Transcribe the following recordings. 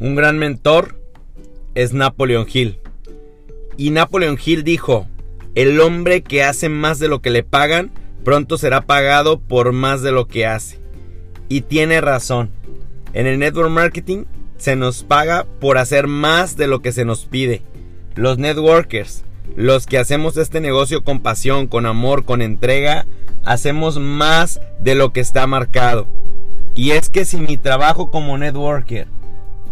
Un gran mentor es Napoleon Hill. Y Napoleon Hill dijo, el hombre que hace más de lo que le pagan, pronto será pagado por más de lo que hace. Y tiene razón. En el network marketing se nos paga por hacer más de lo que se nos pide. Los networkers, los que hacemos este negocio con pasión, con amor, con entrega, hacemos más de lo que está marcado. Y es que si mi trabajo como networker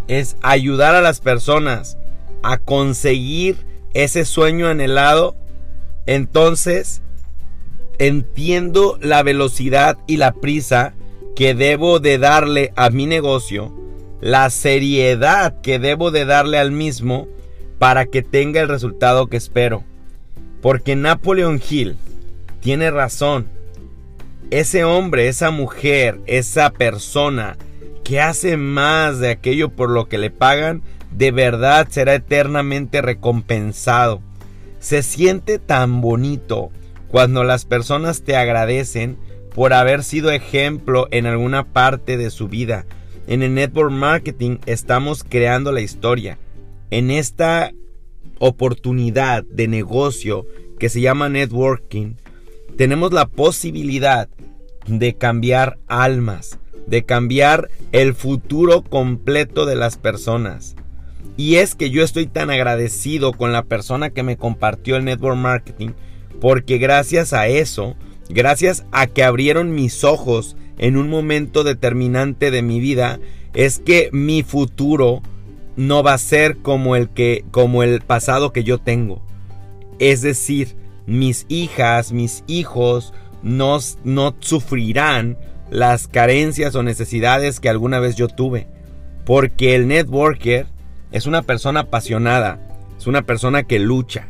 es ayudar a las personas a conseguir ese sueño anhelado, entonces entiendo la velocidad y la prisa que debo de darle a mi negocio, la seriedad que debo de darle al mismo para que tenga el resultado que espero. Porque Napoleon Hill tiene razón. Ese hombre, esa mujer, esa persona que hace más de aquello por lo que le pagan, de verdad será eternamente recompensado. Se siente tan bonito cuando las personas te agradecen por haber sido ejemplo en alguna parte de su vida. En el network marketing estamos creando la historia. En esta oportunidad de negocio que se llama networking, tenemos la posibilidad de cambiar almas, de cambiar el futuro completo de las personas. Y es que yo estoy tan agradecido con la persona que me compartió el network marketing, porque gracias a eso, gracias a que abrieron mis ojos en un momento determinante de mi vida, es que mi futuro no va a ser como el que como el pasado que yo tengo. Es decir, mis hijas, mis hijos no, no sufrirán las carencias o necesidades que alguna vez yo tuve. Porque el networker es una persona apasionada, es una persona que lucha.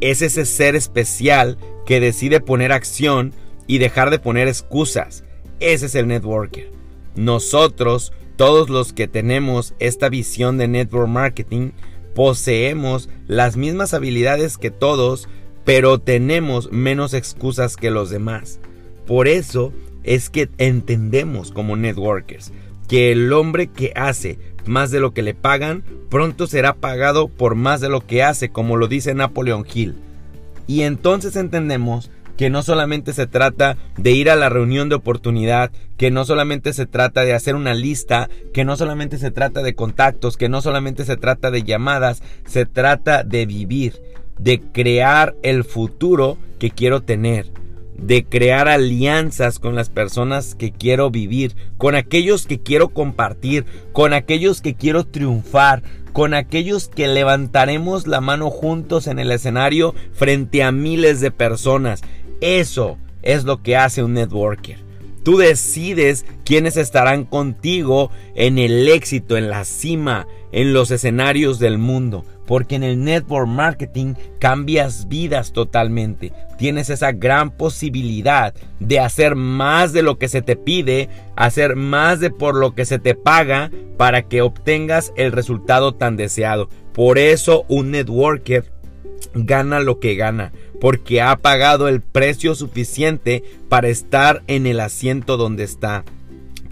Es ese ser especial que decide poner acción y dejar de poner excusas. Ese es el networker. Nosotros, todos los que tenemos esta visión de network marketing, poseemos las mismas habilidades que todos, pero tenemos menos excusas que los demás. Por eso es que entendemos como networkers que el hombre que hace más de lo que le pagan, pronto será pagado por más de lo que hace, como lo dice Napoleon Hill. Y entonces entendemos que no solamente se trata de ir a la reunión de oportunidad, que no solamente se trata de hacer una lista, que no solamente se trata de contactos, que no solamente se trata de llamadas, se trata de vivir, de crear el futuro que quiero tener de crear alianzas con las personas que quiero vivir, con aquellos que quiero compartir, con aquellos que quiero triunfar, con aquellos que levantaremos la mano juntos en el escenario frente a miles de personas. Eso es lo que hace un networker. Tú decides quiénes estarán contigo en el éxito, en la cima, en los escenarios del mundo. Porque en el network marketing cambias vidas totalmente. Tienes esa gran posibilidad de hacer más de lo que se te pide, hacer más de por lo que se te paga para que obtengas el resultado tan deseado. Por eso un networker gana lo que gana, porque ha pagado el precio suficiente para estar en el asiento donde está.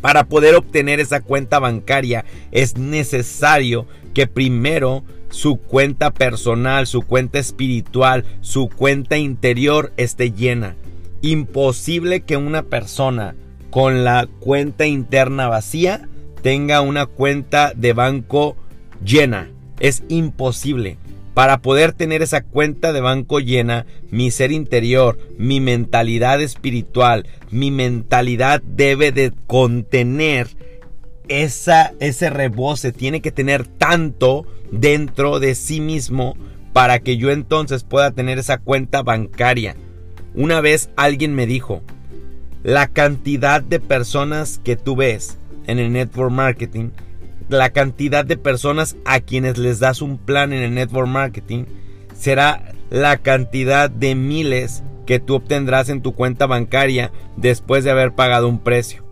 Para poder obtener esa cuenta bancaria es necesario que primero su cuenta personal, su cuenta espiritual, su cuenta interior esté llena. Imposible que una persona con la cuenta interna vacía tenga una cuenta de banco llena. Es imposible. Para poder tener esa cuenta de banco llena, mi ser interior, mi mentalidad espiritual, mi mentalidad debe de contener esa, ese rebose, tiene que tener tanto dentro de sí mismo para que yo entonces pueda tener esa cuenta bancaria. Una vez alguien me dijo, la cantidad de personas que tú ves en el network marketing la cantidad de personas a quienes les das un plan en el network marketing será la cantidad de miles que tú obtendrás en tu cuenta bancaria después de haber pagado un precio.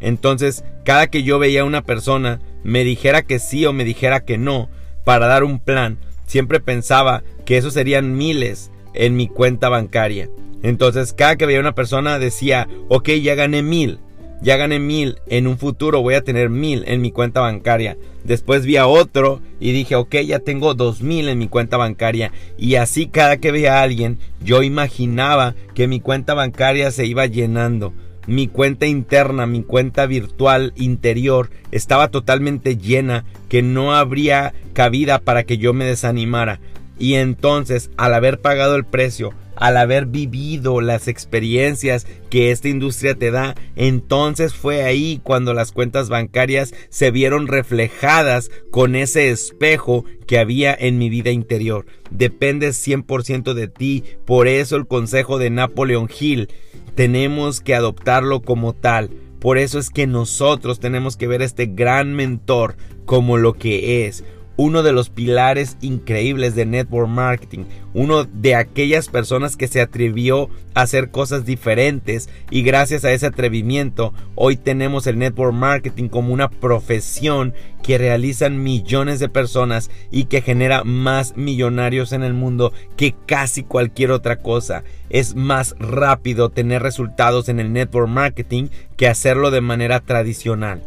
Entonces, cada que yo veía a una persona me dijera que sí o me dijera que no para dar un plan, siempre pensaba que eso serían miles en mi cuenta bancaria. Entonces, cada que veía una persona decía, ok, ya gané mil, ya gané mil, en un futuro voy a tener mil en mi cuenta bancaria. Después vi a otro y dije, ok, ya tengo dos mil en mi cuenta bancaria. Y así cada que veía a alguien, yo imaginaba que mi cuenta bancaria se iba llenando. Mi cuenta interna, mi cuenta virtual interior estaba totalmente llena, que no habría cabida para que yo me desanimara. Y entonces, al haber pagado el precio, al haber vivido las experiencias que esta industria te da, entonces fue ahí cuando las cuentas bancarias se vieron reflejadas con ese espejo que había en mi vida interior. Depende 100% de ti, por eso el consejo de Napoleon Hill tenemos que adoptarlo como tal. Por eso es que nosotros tenemos que ver a este gran mentor como lo que es, uno de los pilares increíbles de network marketing, uno de aquellas personas que se atrevió a hacer cosas diferentes y gracias a ese atrevimiento hoy tenemos el network marketing como una profesión que realizan millones de personas y que genera más millonarios en el mundo que casi cualquier otra cosa. Es más rápido tener resultados en el network marketing que hacerlo de manera tradicional.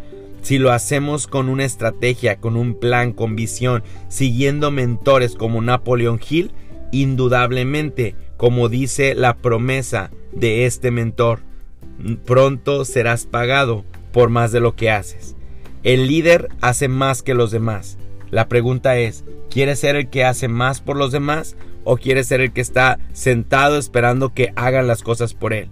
Si lo hacemos con una estrategia, con un plan, con visión, siguiendo mentores como Napoleon Hill, indudablemente, como dice la promesa de este mentor, pronto serás pagado por más de lo que haces. El líder hace más que los demás. La pregunta es, ¿quieres ser el que hace más por los demás o quieres ser el que está sentado esperando que hagan las cosas por él?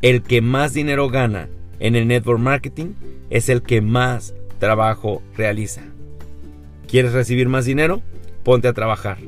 El que más dinero gana en el network marketing es el que más trabajo realiza. ¿Quieres recibir más dinero? Ponte a trabajar.